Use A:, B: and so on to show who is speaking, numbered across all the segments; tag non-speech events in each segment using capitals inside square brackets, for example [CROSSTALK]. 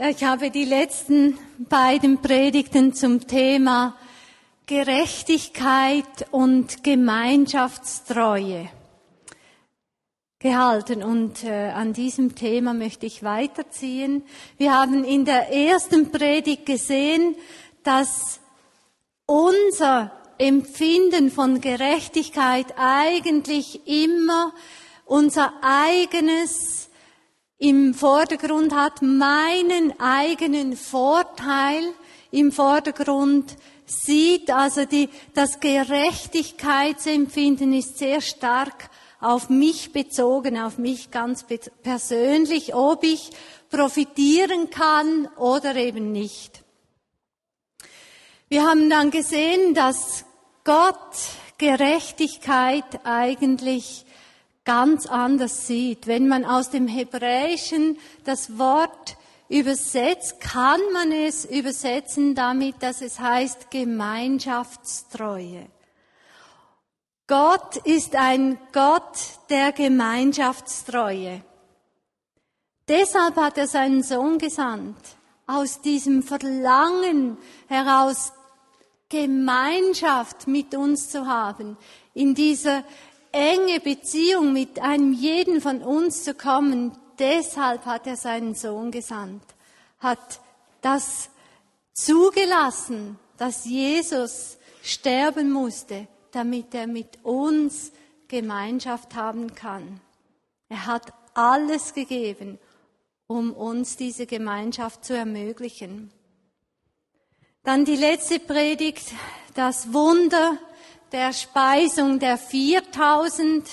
A: Ja, ich habe die letzten beiden Predigten zum Thema Gerechtigkeit und Gemeinschaftstreue gehalten und äh, an diesem Thema möchte ich weiterziehen. Wir haben in der ersten Predigt gesehen, dass unser Empfinden von Gerechtigkeit eigentlich immer unser eigenes im Vordergrund hat, meinen eigenen Vorteil im Vordergrund sieht. Also die, das Gerechtigkeitsempfinden ist sehr stark auf mich bezogen, auf mich ganz persönlich, ob ich profitieren kann oder eben nicht. Wir haben dann gesehen, dass Gott Gerechtigkeit eigentlich ganz anders sieht. Wenn man aus dem Hebräischen das Wort übersetzt, kann man es übersetzen damit, dass es heißt Gemeinschaftstreue. Gott ist ein Gott der Gemeinschaftstreue. Deshalb hat er seinen Sohn gesandt, aus diesem Verlangen heraus Gemeinschaft mit uns zu haben, in dieser enge Beziehung mit einem jeden von uns zu kommen. Deshalb hat er seinen Sohn gesandt, hat das zugelassen, dass Jesus sterben musste, damit er mit uns Gemeinschaft haben kann. Er hat alles gegeben, um uns diese Gemeinschaft zu ermöglichen. Dann die letzte Predigt, das Wunder der Speisung der 4000.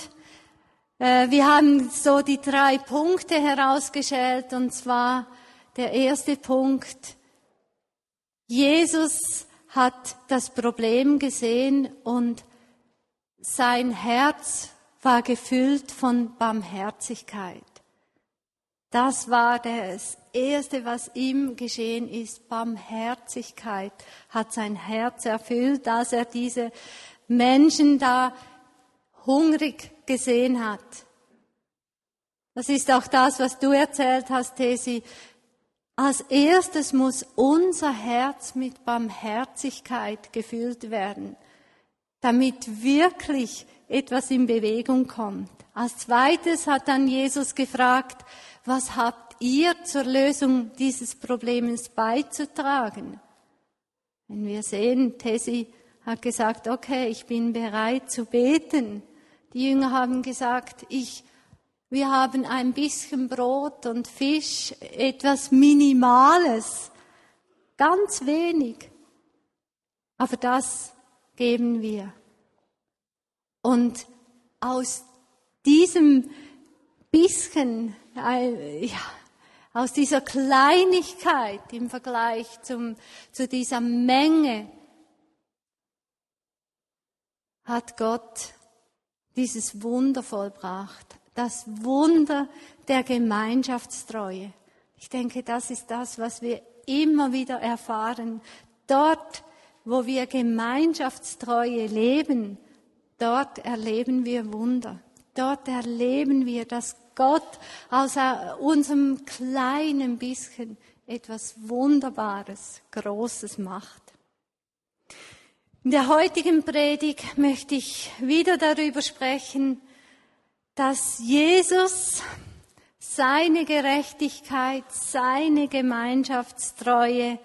A: Äh, wir haben so die drei Punkte herausgestellt und zwar der erste Punkt. Jesus hat das Problem gesehen und sein Herz war gefüllt von Barmherzigkeit. Das war das Erste, was ihm geschehen ist. Barmherzigkeit hat sein Herz erfüllt, dass er diese Menschen da hungrig gesehen hat. Das ist auch das, was du erzählt hast, Tesi. Als erstes muss unser Herz mit Barmherzigkeit gefüllt werden, damit wirklich etwas in Bewegung kommt. Als zweites hat dann Jesus gefragt, was habt ihr zur Lösung dieses Problems beizutragen? Wenn wir sehen, Tessi hat gesagt, okay, ich bin bereit zu beten. Die Jünger haben gesagt, ich, wir haben ein bisschen Brot und Fisch, etwas Minimales, ganz wenig. Aber das geben wir. Und aus diesem bisschen, äh, ja, aus dieser Kleinigkeit im Vergleich zum, zu dieser Menge hat Gott dieses Wunder vollbracht. Das Wunder der Gemeinschaftstreue. Ich denke, das ist das, was wir immer wieder erfahren. Dort, wo wir Gemeinschaftstreue leben, dort erleben wir Wunder. Dort erleben wir, dass Gott aus unserem kleinen bisschen etwas Wunderbares, Großes macht. In der heutigen Predigt möchte ich wieder darüber sprechen, dass Jesus seine Gerechtigkeit, seine Gemeinschaftstreue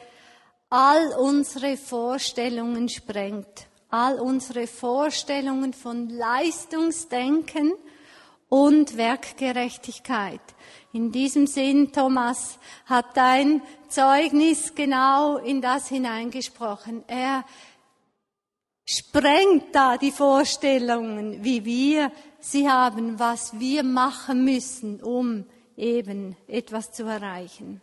A: all unsere Vorstellungen sprengt, all unsere Vorstellungen von Leistungsdenken und Werkgerechtigkeit. In diesem Sinn, Thomas, hat dein Zeugnis genau in das hineingesprochen. Er sprengt da die Vorstellungen, wie wir sie haben, was wir machen müssen, um eben etwas zu erreichen.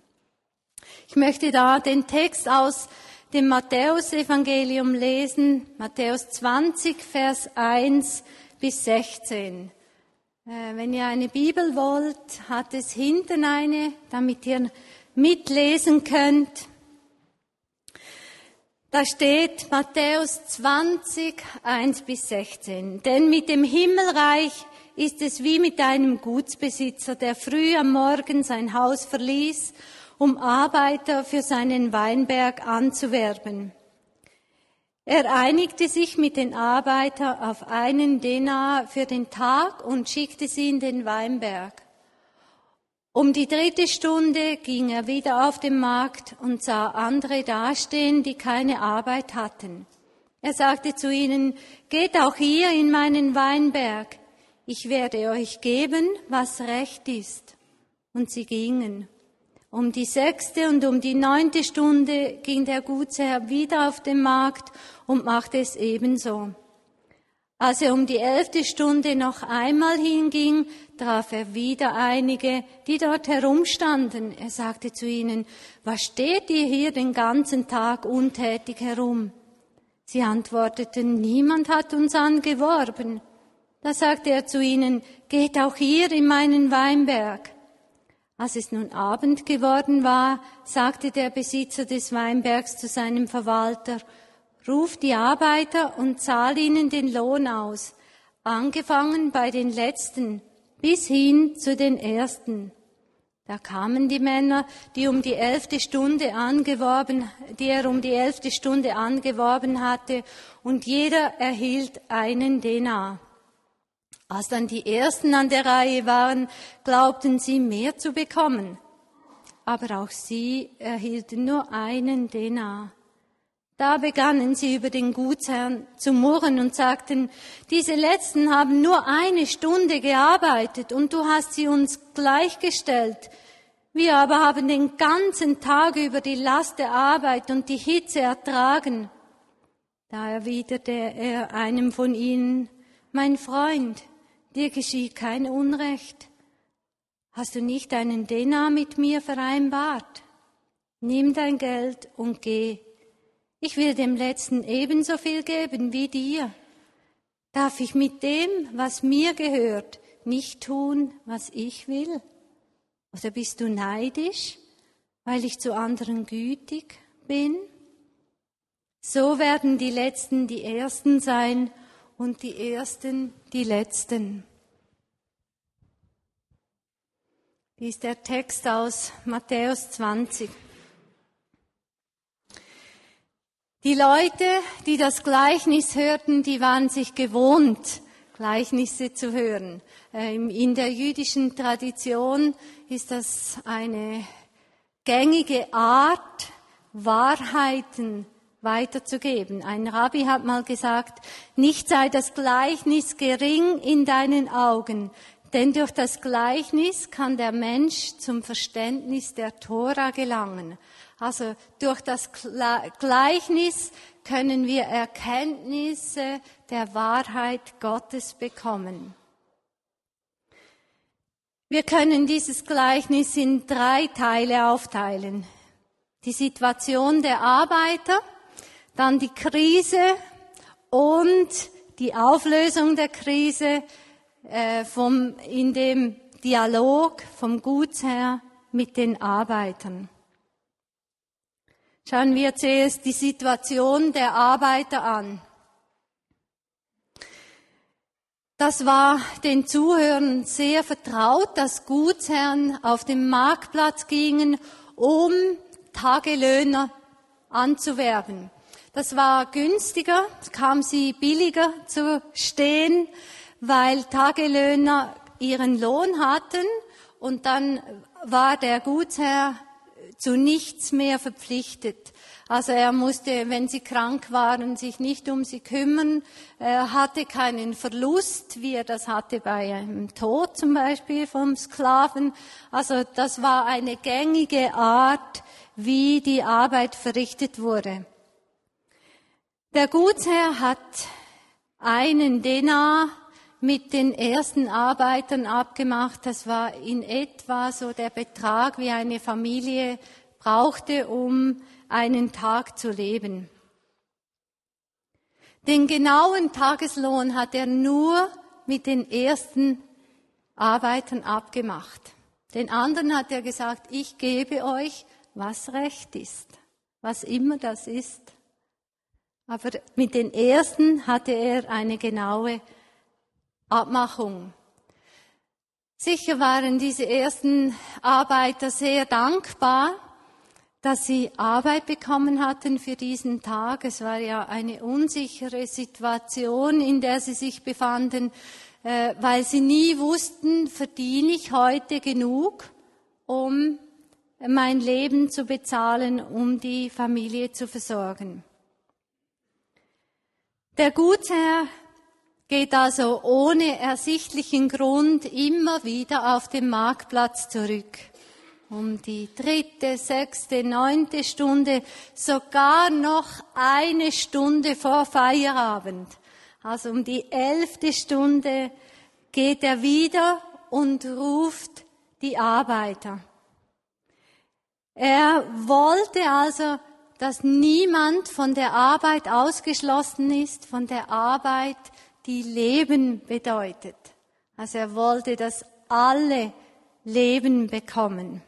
A: Ich möchte da den Text aus dem Matthäusevangelium lesen, Matthäus 20, Vers 1 bis 16. Äh, wenn ihr eine Bibel wollt, hat es hinten eine, damit ihr mitlesen könnt. Da steht Matthäus 20, 1 bis 16. Denn mit dem Himmelreich ist es wie mit einem Gutsbesitzer, der früh am Morgen sein Haus verließ um Arbeiter für seinen Weinberg anzuwerben. Er einigte sich mit den Arbeitern auf einen Denar für den Tag und schickte sie in den Weinberg. Um die dritte Stunde ging er wieder auf den Markt und sah andere dastehen, die keine Arbeit hatten. Er sagte zu ihnen, geht auch hier in meinen Weinberg, ich werde euch geben, was recht ist. Und sie gingen. Um die sechste und um die neunte Stunde ging der Gutsherr wieder auf den Markt und machte es ebenso. Als er um die elfte Stunde noch einmal hinging, traf er wieder einige, die dort herumstanden. Er sagte zu ihnen, was steht ihr hier den ganzen Tag untätig herum? Sie antworteten, niemand hat uns angeworben. Da sagte er zu ihnen, geht auch hier in meinen Weinberg. Als es nun Abend geworden war, sagte der Besitzer des Weinbergs zu seinem Verwalter, Ruf die Arbeiter und zahl ihnen den Lohn aus, angefangen bei den Letzten bis hin zu den Ersten. Da kamen die Männer, die um die elfte Stunde angeworben, die er um die elfte Stunde angeworben hatte, und jeder erhielt einen Denar. Als dann die Ersten an der Reihe waren, glaubten sie mehr zu bekommen. Aber auch sie erhielten nur einen Denar. Da begannen sie über den Gutsherrn zu murren und sagten, diese Letzten haben nur eine Stunde gearbeitet und du hast sie uns gleichgestellt. Wir aber haben den ganzen Tag über die Last der Arbeit und die Hitze ertragen. Da erwiderte er einem von ihnen, mein Freund, dir geschieht kein Unrecht. Hast du nicht einen Denar mit mir vereinbart? Nimm dein Geld und geh. Ich will dem Letzten ebenso viel geben wie dir. Darf ich mit dem, was mir gehört, nicht tun, was ich will? Oder bist du neidisch, weil ich zu anderen gütig bin? So werden die Letzten die Ersten sein und die Ersten die Letzten. Dies ist der Text aus Matthäus 20. Die Leute, die das Gleichnis hörten, die waren sich gewohnt, Gleichnisse zu hören. Ähm, in der jüdischen Tradition ist das eine gängige Art, Wahrheiten weiterzugeben. Ein Rabbi hat mal gesagt, nicht sei das Gleichnis gering in deinen Augen, denn durch das Gleichnis kann der Mensch zum Verständnis der Tora gelangen. Also durch das Gleichnis können wir Erkenntnisse der Wahrheit Gottes bekommen. Wir können dieses Gleichnis in drei Teile aufteilen. Die Situation der Arbeiter, dann die Krise und die Auflösung der Krise äh, vom, in dem Dialog vom Gutsherr mit den Arbeitern. Schauen wir zuerst die Situation der Arbeiter an. Das war den Zuhörern sehr vertraut, dass Gutsherren auf dem Marktplatz gingen, um Tagelöhner anzuwerben. Das war günstiger, kam sie billiger zu stehen, weil Tagelöhner ihren Lohn hatten und dann war der Gutsherr zu nichts mehr verpflichtet. Also er musste, wenn sie krank waren, sich nicht um sie kümmern. Er hatte keinen Verlust, wie er das hatte bei einem Tod zum Beispiel vom Sklaven. Also das war eine gängige Art, wie die Arbeit verrichtet wurde. Der Gutsherr hat einen Denar mit den ersten Arbeitern abgemacht. Das war in etwa so der Betrag, wie eine Familie brauchte, um einen Tag zu leben. Den genauen Tageslohn hat er nur mit den ersten Arbeitern abgemacht. Den anderen hat er gesagt, ich gebe euch, was recht ist, was immer das ist. Aber mit den ersten hatte er eine genaue Abmachung. Sicher waren diese ersten Arbeiter sehr dankbar, dass sie Arbeit bekommen hatten für diesen Tag. Es war ja eine unsichere Situation, in der sie sich befanden, äh, weil sie nie wussten, verdiene ich heute genug, um mein Leben zu bezahlen, um die Familie zu versorgen. Der Gutsherr geht also ohne ersichtlichen Grund immer wieder auf den Marktplatz zurück. Um die dritte, sechste, neunte Stunde, sogar noch eine Stunde vor Feierabend. Also um die elfte Stunde geht er wieder und ruft die Arbeiter. Er wollte also, dass niemand von der Arbeit ausgeschlossen ist, von der Arbeit, die Leben bedeutet. Also er wollte, dass alle Leben bekommen.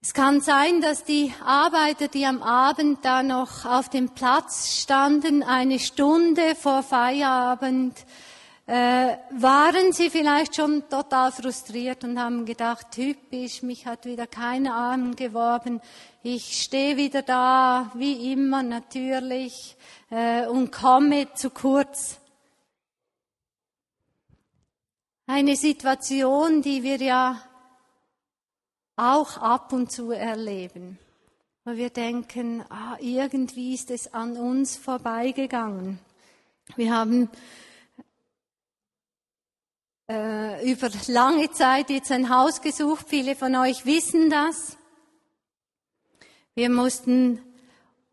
A: Es kann sein, dass die Arbeiter, die am Abend da noch auf dem Platz standen, eine Stunde vor Feierabend, äh, waren sie vielleicht schon total frustriert und haben gedacht, typisch, mich hat wieder keiner angeworben, ich stehe wieder da, wie immer natürlich, äh, und komme zu kurz. Eine Situation, die wir ja auch ab und zu erleben, wo wir denken, ah, irgendwie ist es an uns vorbeigegangen. Wir haben äh, über lange Zeit jetzt ein Haus gesucht, viele von euch wissen das. Wir mussten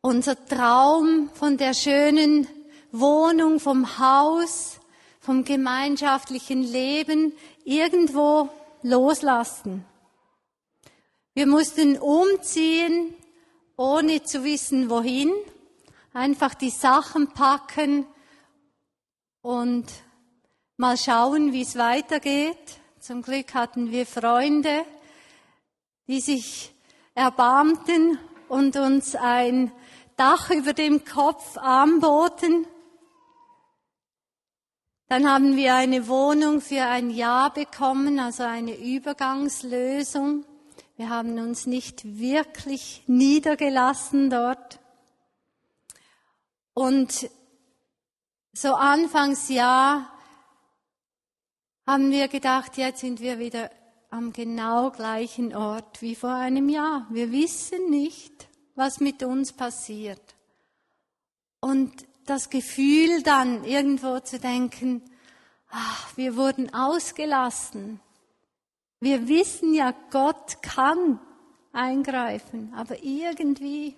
A: unser Traum von der schönen Wohnung, vom Haus, vom gemeinschaftlichen Leben irgendwo loslassen. Wir mussten umziehen, ohne zu wissen wohin, einfach die Sachen packen und mal schauen, wie es weitergeht. Zum Glück hatten wir Freunde, die sich erbarmten und uns ein Dach über dem Kopf anboten. Dann haben wir eine Wohnung für ein Jahr bekommen, also eine Übergangslösung. Wir haben uns nicht wirklich niedergelassen dort. Und so Anfangsjahr haben wir gedacht, jetzt sind wir wieder am genau gleichen Ort wie vor einem Jahr. Wir wissen nicht, was mit uns passiert. Und das Gefühl dann irgendwo zu denken, ach, wir wurden ausgelassen. Wir wissen ja, Gott kann eingreifen, aber irgendwie,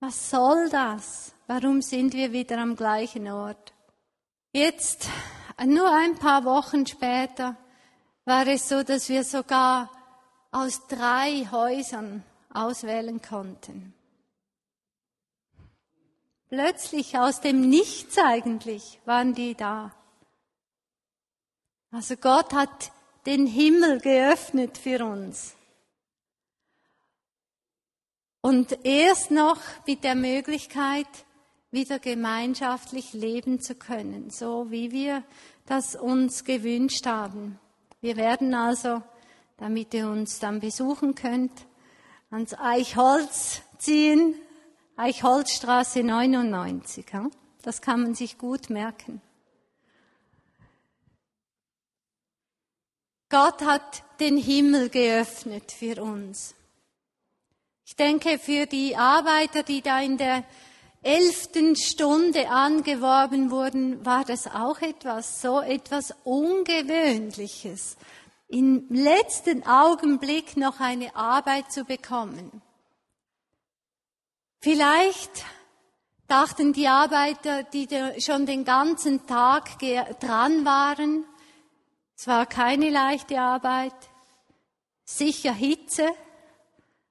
A: was soll das? Warum sind wir wieder am gleichen Ort? Jetzt, nur ein paar Wochen später, war es so, dass wir sogar aus drei Häusern auswählen konnten. Plötzlich aus dem Nichts eigentlich waren die da. Also Gott hat den Himmel geöffnet für uns. Und erst noch mit der Möglichkeit, wieder gemeinschaftlich leben zu können, so wie wir das uns gewünscht haben. Wir werden also, damit ihr uns dann besuchen könnt, ans Eichholz ziehen, Eichholzstraße 99. Das kann man sich gut merken. Gott hat den Himmel geöffnet für uns. Ich denke, für die Arbeiter, die da in der elften Stunde angeworben wurden, war das auch etwas, so etwas Ungewöhnliches, im letzten Augenblick noch eine Arbeit zu bekommen. Vielleicht dachten die Arbeiter, die schon den ganzen Tag dran waren, es war keine leichte Arbeit, sicher Hitze,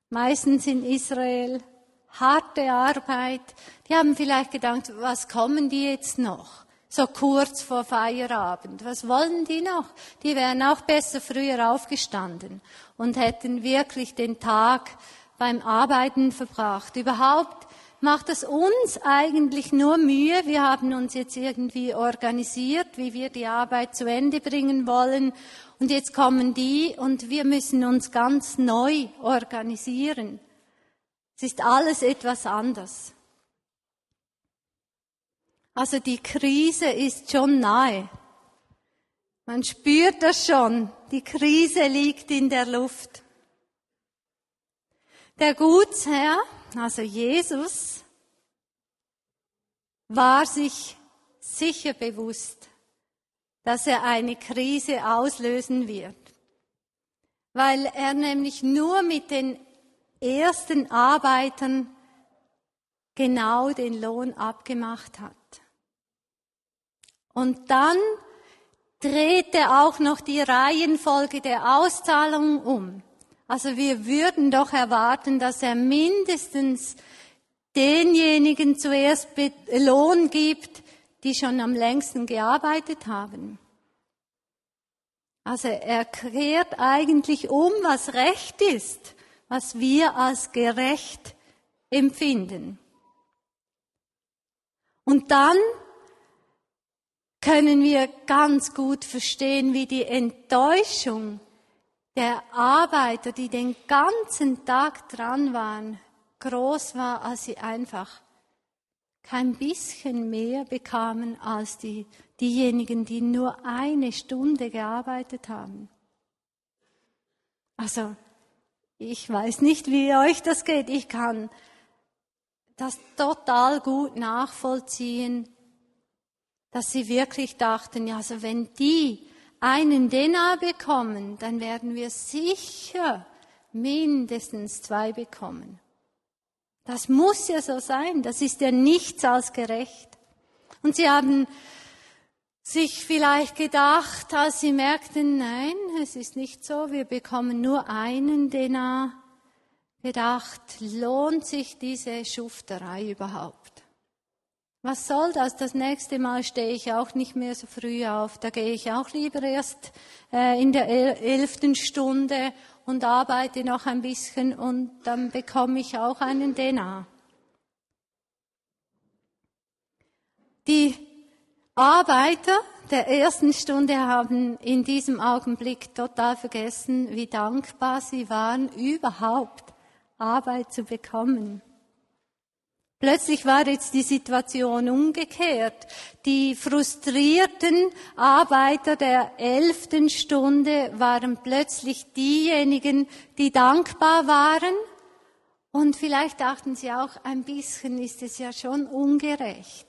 A: meistens in Israel, harte Arbeit. Die haben vielleicht gedacht, was kommen die jetzt noch? So kurz vor Feierabend. Was wollen die noch? Die wären auch besser früher aufgestanden und hätten wirklich den Tag beim Arbeiten verbracht. Überhaupt macht es uns eigentlich nur Mühe. Wir haben uns jetzt irgendwie organisiert, wie wir die Arbeit zu Ende bringen wollen. Und jetzt kommen die und wir müssen uns ganz neu organisieren. Es ist alles etwas anders. Also die Krise ist schon nahe. Man spürt das schon. Die Krise liegt in der Luft. Der Gutsherr, also Jesus, war sich sicher bewusst, dass er eine Krise auslösen wird, weil er nämlich nur mit den ersten Arbeitern genau den Lohn abgemacht hat. Und dann dreht er auch noch die Reihenfolge der Auszahlung um. Also wir würden doch erwarten, dass er mindestens denjenigen zuerst Lohn gibt, die schon am längsten gearbeitet haben. Also er kehrt eigentlich um, was recht ist, was wir als gerecht empfinden. Und dann können wir ganz gut verstehen, wie die Enttäuschung der Arbeiter, die den ganzen Tag dran waren, groß war, als sie einfach kein bisschen mehr bekamen als die, diejenigen, die nur eine Stunde gearbeitet haben. Also, ich weiß nicht, wie euch das geht. Ich kann das total gut nachvollziehen, dass sie wirklich dachten, ja, also wenn die einen Denar bekommen, dann werden wir sicher mindestens zwei bekommen. Das muss ja so sein. Das ist ja nichts als gerecht. Und sie haben sich vielleicht gedacht, als sie merkten, nein, es ist nicht so, wir bekommen nur einen Denar, gedacht, lohnt sich diese Schufterei überhaupt? Was soll das? Das nächste Mal stehe ich auch nicht mehr so früh auf. Da gehe ich auch lieber erst äh, in der elften Stunde und arbeite noch ein bisschen und dann bekomme ich auch einen Denar. Die Arbeiter der ersten Stunde haben in diesem Augenblick total vergessen, wie dankbar sie waren, überhaupt Arbeit zu bekommen. Plötzlich war jetzt die Situation umgekehrt. Die frustrierten Arbeiter der elften Stunde waren plötzlich diejenigen, die dankbar waren. Und vielleicht dachten sie auch, ein bisschen ist es ja schon ungerecht.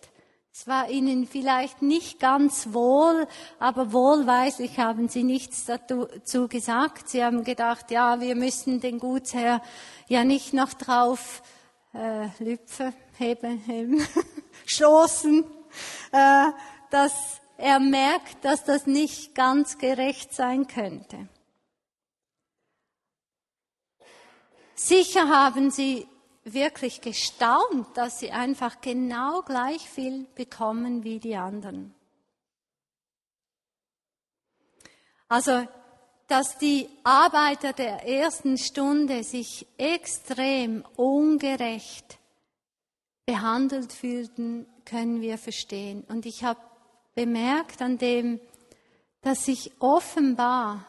A: Es war ihnen vielleicht nicht ganz wohl, aber wohlweislich haben sie nichts dazu gesagt. Sie haben gedacht, ja, wir müssen den Gutsherr ja nicht noch drauf äh, Lüpfe, heben, heben, [LAUGHS] stoßen, äh, dass er merkt, dass das nicht ganz gerecht sein könnte. Sicher haben sie wirklich gestaunt, dass sie einfach genau gleich viel bekommen wie die anderen. Also dass die Arbeiter der ersten Stunde sich extrem ungerecht behandelt fühlten, können wir verstehen. Und ich habe bemerkt an dem, dass ich offenbar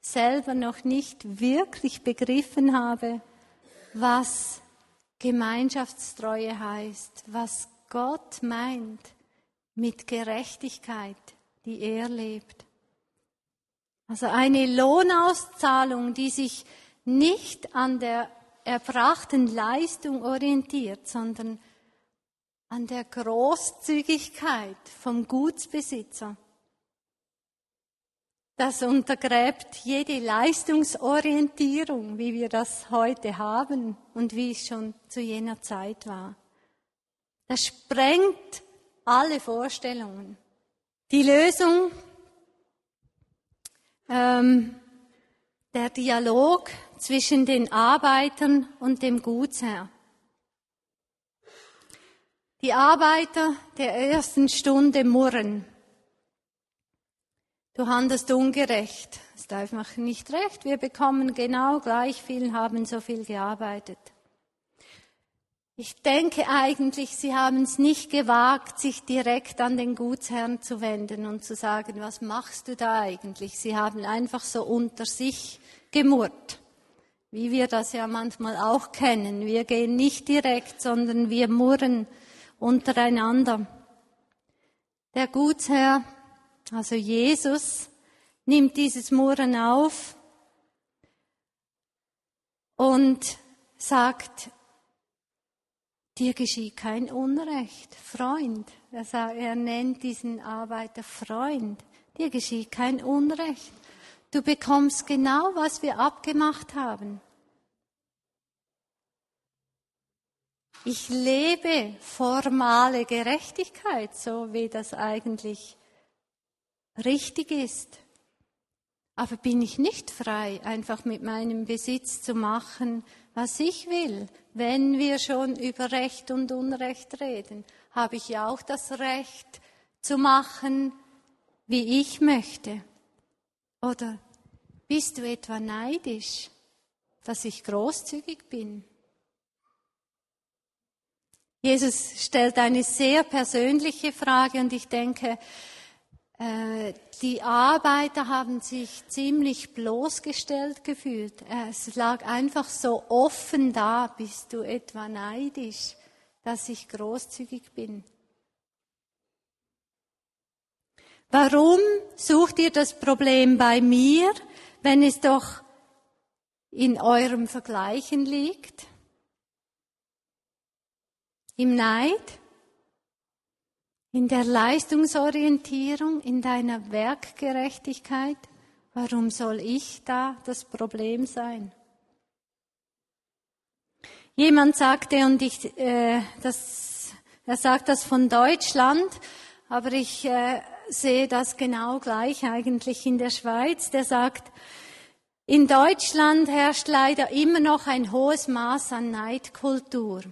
A: selber noch nicht wirklich begriffen habe, was Gemeinschaftstreue heißt, was Gott meint mit Gerechtigkeit, die er lebt. Also eine Lohnauszahlung, die sich nicht an der erbrachten Leistung orientiert, sondern an der Großzügigkeit vom Gutsbesitzer. Das untergräbt jede Leistungsorientierung, wie wir das heute haben und wie es schon zu jener Zeit war. Das sprengt alle Vorstellungen. Die Lösung ähm, der Dialog zwischen den Arbeitern und dem Gutsherr. Die Arbeiter der ersten Stunde murren. Du handelst ungerecht. Es darf einfach nicht recht. Wir bekommen genau gleich viel, haben so viel gearbeitet. Ich denke eigentlich, sie haben es nicht gewagt, sich direkt an den Gutsherrn zu wenden und zu sagen, was machst du da eigentlich? Sie haben einfach so unter sich gemurrt, wie wir das ja manchmal auch kennen. Wir gehen nicht direkt, sondern wir murren untereinander. Der Gutsherr, also Jesus, nimmt dieses Murren auf und sagt, dir geschieht kein Unrecht, Freund. Er, sagt, er nennt diesen Arbeiter Freund. Dir geschieht kein Unrecht. Du bekommst genau, was wir abgemacht haben. Ich lebe formale Gerechtigkeit, so wie das eigentlich richtig ist. Aber bin ich nicht frei, einfach mit meinem Besitz zu machen, was ich will. Wenn wir schon über Recht und Unrecht reden, habe ich ja auch das Recht zu machen, wie ich möchte. Oder bist du etwa neidisch, dass ich großzügig bin? Jesus stellt eine sehr persönliche Frage und ich denke, die Arbeiter haben sich ziemlich bloßgestellt gefühlt. Es lag einfach so offen da, bist du etwa neidisch, dass ich großzügig bin. Warum sucht ihr das Problem bei mir, wenn es doch in eurem Vergleichen liegt? Im Neid? In der Leistungsorientierung, in deiner Werkgerechtigkeit, warum soll ich da das Problem sein? Jemand sagte, und ich, äh, das, er sagt das von Deutschland, aber ich äh, sehe das genau gleich eigentlich in der Schweiz, der sagt, in Deutschland herrscht leider immer noch ein hohes Maß an Neidkultur.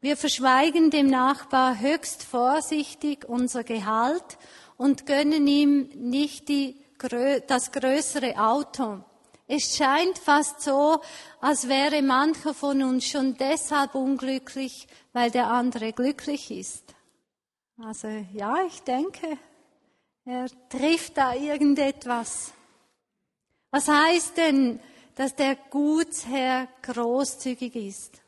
A: Wir verschweigen dem Nachbar höchst vorsichtig unser Gehalt und gönnen ihm nicht die, das größere Auto. Es scheint fast so, als wäre mancher von uns schon deshalb unglücklich, weil der andere glücklich ist. Also ja, ich denke, er trifft da irgendetwas. Was heißt denn, dass der Gutsherr großzügig ist?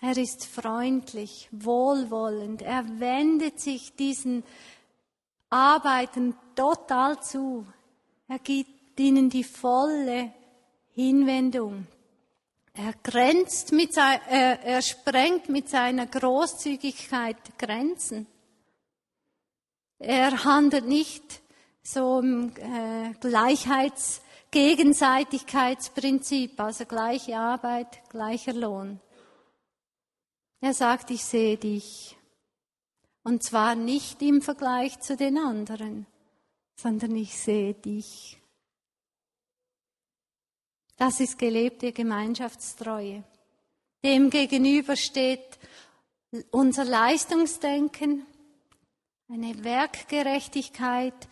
A: Er ist freundlich, wohlwollend. Er wendet sich diesen Arbeiten total zu. Er gibt ihnen die volle Hinwendung. Er grenzt mit sein, er, er sprengt mit seiner Großzügigkeit Grenzen. Er handelt nicht so im äh, Gleichheits Gegenseitigkeitsprinzip, also gleiche Arbeit, gleicher Lohn. Er sagt, ich sehe dich. Und zwar nicht im Vergleich zu den anderen, sondern ich sehe dich. Das ist gelebte Gemeinschaftstreue. Dem gegenüber steht unser Leistungsdenken, eine Werkgerechtigkeit,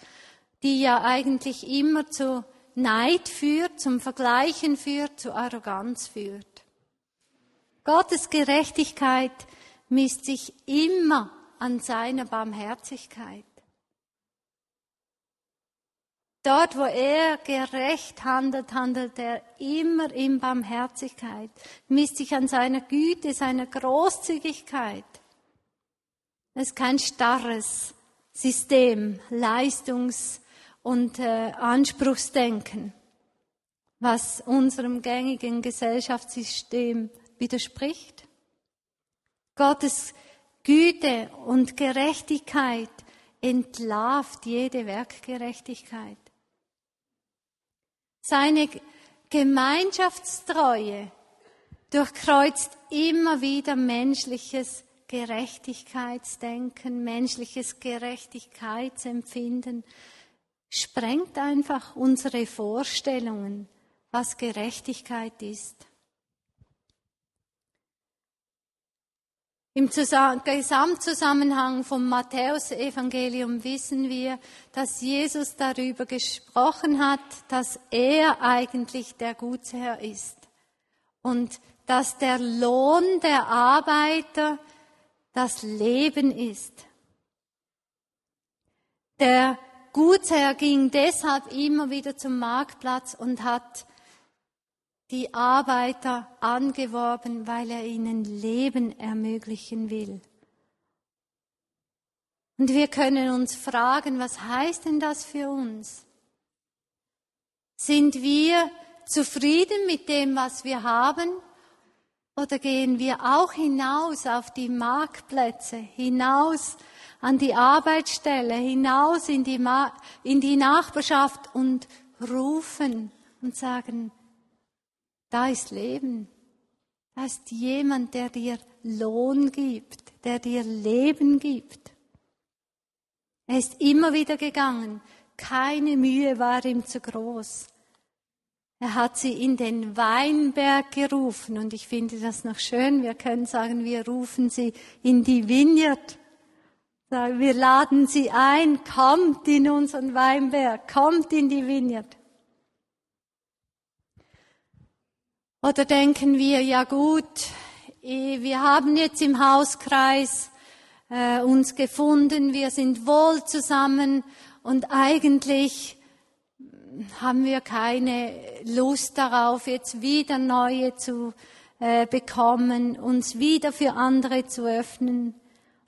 A: die ja eigentlich immer zu Neid führt, zum Vergleichen führt, zu Arroganz führt. Gottes Gerechtigkeit misst sich immer an seiner Barmherzigkeit. Dort, wo er gerecht handelt, handelt er immer in Barmherzigkeit, misst sich an seiner Güte, seiner Großzügigkeit. Es ist kein starres System, Leistungs- und äh, Anspruchsdenken, was unserem gängigen Gesellschaftssystem widerspricht. Gottes Güte und Gerechtigkeit entlarvt jede Werkgerechtigkeit. Seine Gemeinschaftstreue durchkreuzt immer wieder menschliches Gerechtigkeitsdenken, menschliches Gerechtigkeitsempfinden, sprengt einfach unsere Vorstellungen, was Gerechtigkeit ist. Im Gesamtzusammenhang vom Matthäusevangelium wissen wir, dass Jesus darüber gesprochen hat, dass er eigentlich der Gutsherr ist und dass der Lohn der Arbeiter das Leben ist. Der Gutsherr ging deshalb immer wieder zum Marktplatz und hat die Arbeiter angeworben, weil er ihnen Leben ermöglichen will. Und wir können uns fragen, was heißt denn das für uns? Sind wir zufrieden mit dem, was wir haben? Oder gehen wir auch hinaus auf die Marktplätze, hinaus an die Arbeitsstelle, hinaus in die, Ma in die Nachbarschaft und rufen und sagen, da ist Leben. Da ist jemand, der dir Lohn gibt, der dir Leben gibt. Er ist immer wieder gegangen. Keine Mühe war ihm zu groß. Er hat sie in den Weinberg gerufen und ich finde das noch schön. Wir können sagen, wir rufen sie in die Vineyard. Wir laden sie ein, kommt in unseren Weinberg, kommt in die Vineyard. Oder denken wir, ja gut, eh, wir haben jetzt im Hauskreis äh, uns gefunden, wir sind wohl zusammen und eigentlich haben wir keine Lust darauf, jetzt wieder neue zu äh, bekommen, uns wieder für andere zu öffnen.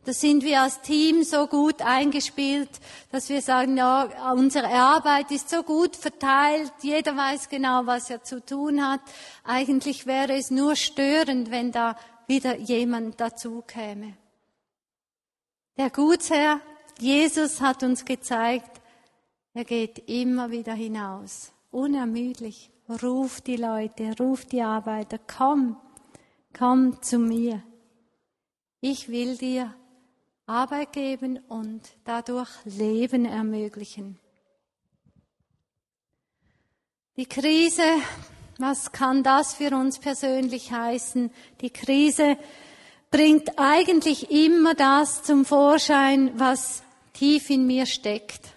A: Da sind wir als Team so gut eingespielt, dass wir sagen, ja, unsere Arbeit ist so gut verteilt, jeder weiß genau, was er zu tun hat. Eigentlich wäre es nur störend, wenn da wieder jemand dazu käme. Der Gutsherr, Jesus hat uns gezeigt, er geht immer wieder hinaus, unermüdlich, ruft die Leute, ruft die Arbeiter, komm, komm zu mir. Ich will dir Arbeit geben und dadurch Leben ermöglichen. Die Krise, was kann das für uns persönlich heißen? Die Krise bringt eigentlich immer das zum Vorschein, was tief in mir steckt.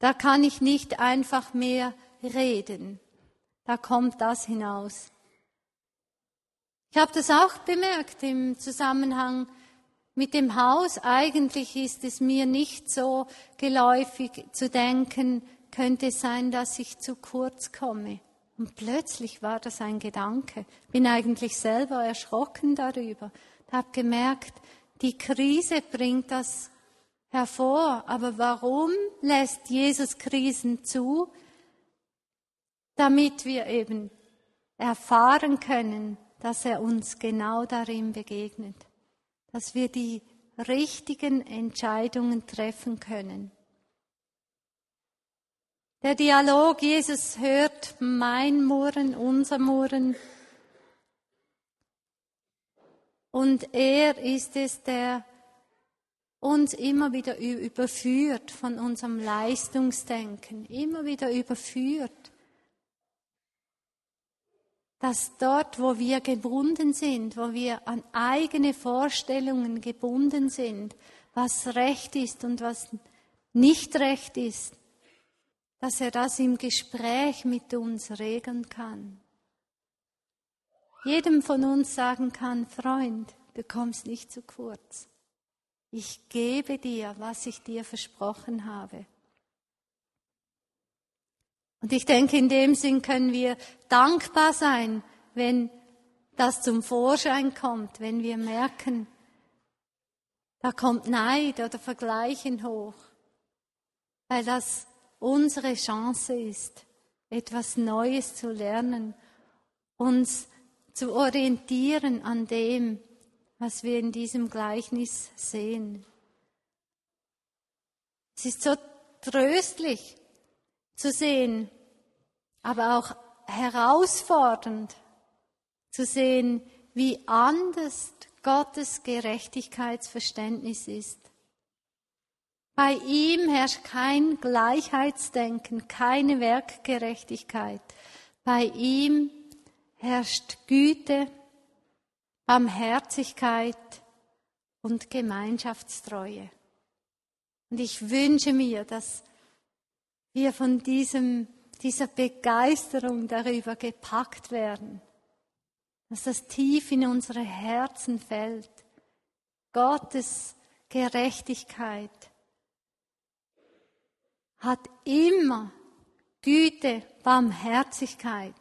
A: Da kann ich nicht einfach mehr reden. Da kommt das hinaus. Ich habe das auch bemerkt im Zusammenhang mit dem Haus, eigentlich ist es mir nicht so geläufig zu denken, könnte es sein, dass ich zu kurz komme. Und plötzlich war das ein Gedanke. Bin eigentlich selber erschrocken darüber. Habe gemerkt, die Krise bringt das hervor. Aber warum lässt Jesus Krisen zu? Damit wir eben erfahren können, dass er uns genau darin begegnet dass wir die richtigen Entscheidungen treffen können. Der Dialog, Jesus hört mein Murren, unser Murren. Und er ist es, der uns immer wieder überführt von unserem Leistungsdenken, immer wieder überführt dass dort, wo wir gebunden sind, wo wir an eigene Vorstellungen gebunden sind, was recht ist und was nicht recht ist, dass er das im Gespräch mit uns regeln kann. Jedem von uns sagen kann, Freund, du kommst nicht zu kurz. Ich gebe dir, was ich dir versprochen habe. Und ich denke, in dem Sinn können wir dankbar sein, wenn das zum Vorschein kommt, wenn wir merken, da kommt Neid oder Vergleichen hoch, weil das unsere Chance ist, etwas Neues zu lernen, uns zu orientieren an dem, was wir in diesem Gleichnis sehen. Es ist so tröstlich, zu sehen, aber auch herausfordernd zu sehen, wie anders Gottes Gerechtigkeitsverständnis ist. Bei ihm herrscht kein Gleichheitsdenken, keine Werkgerechtigkeit. Bei ihm herrscht Güte, Barmherzigkeit und Gemeinschaftstreue. Und ich wünsche mir, dass wir von diesem dieser Begeisterung darüber gepackt werden, dass das tief in unsere Herzen fällt. Gottes Gerechtigkeit hat immer Güte, Barmherzigkeit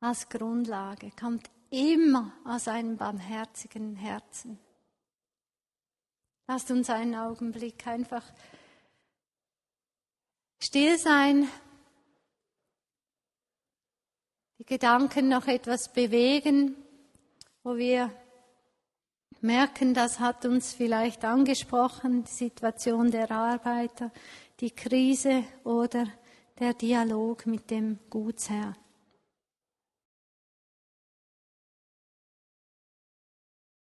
A: als Grundlage, kommt immer aus einem barmherzigen Herzen. Lasst uns einen Augenblick einfach still sein, die Gedanken noch etwas bewegen, wo wir merken, das hat uns vielleicht angesprochen, die Situation der Arbeiter, die Krise oder der Dialog mit dem Gutsherr.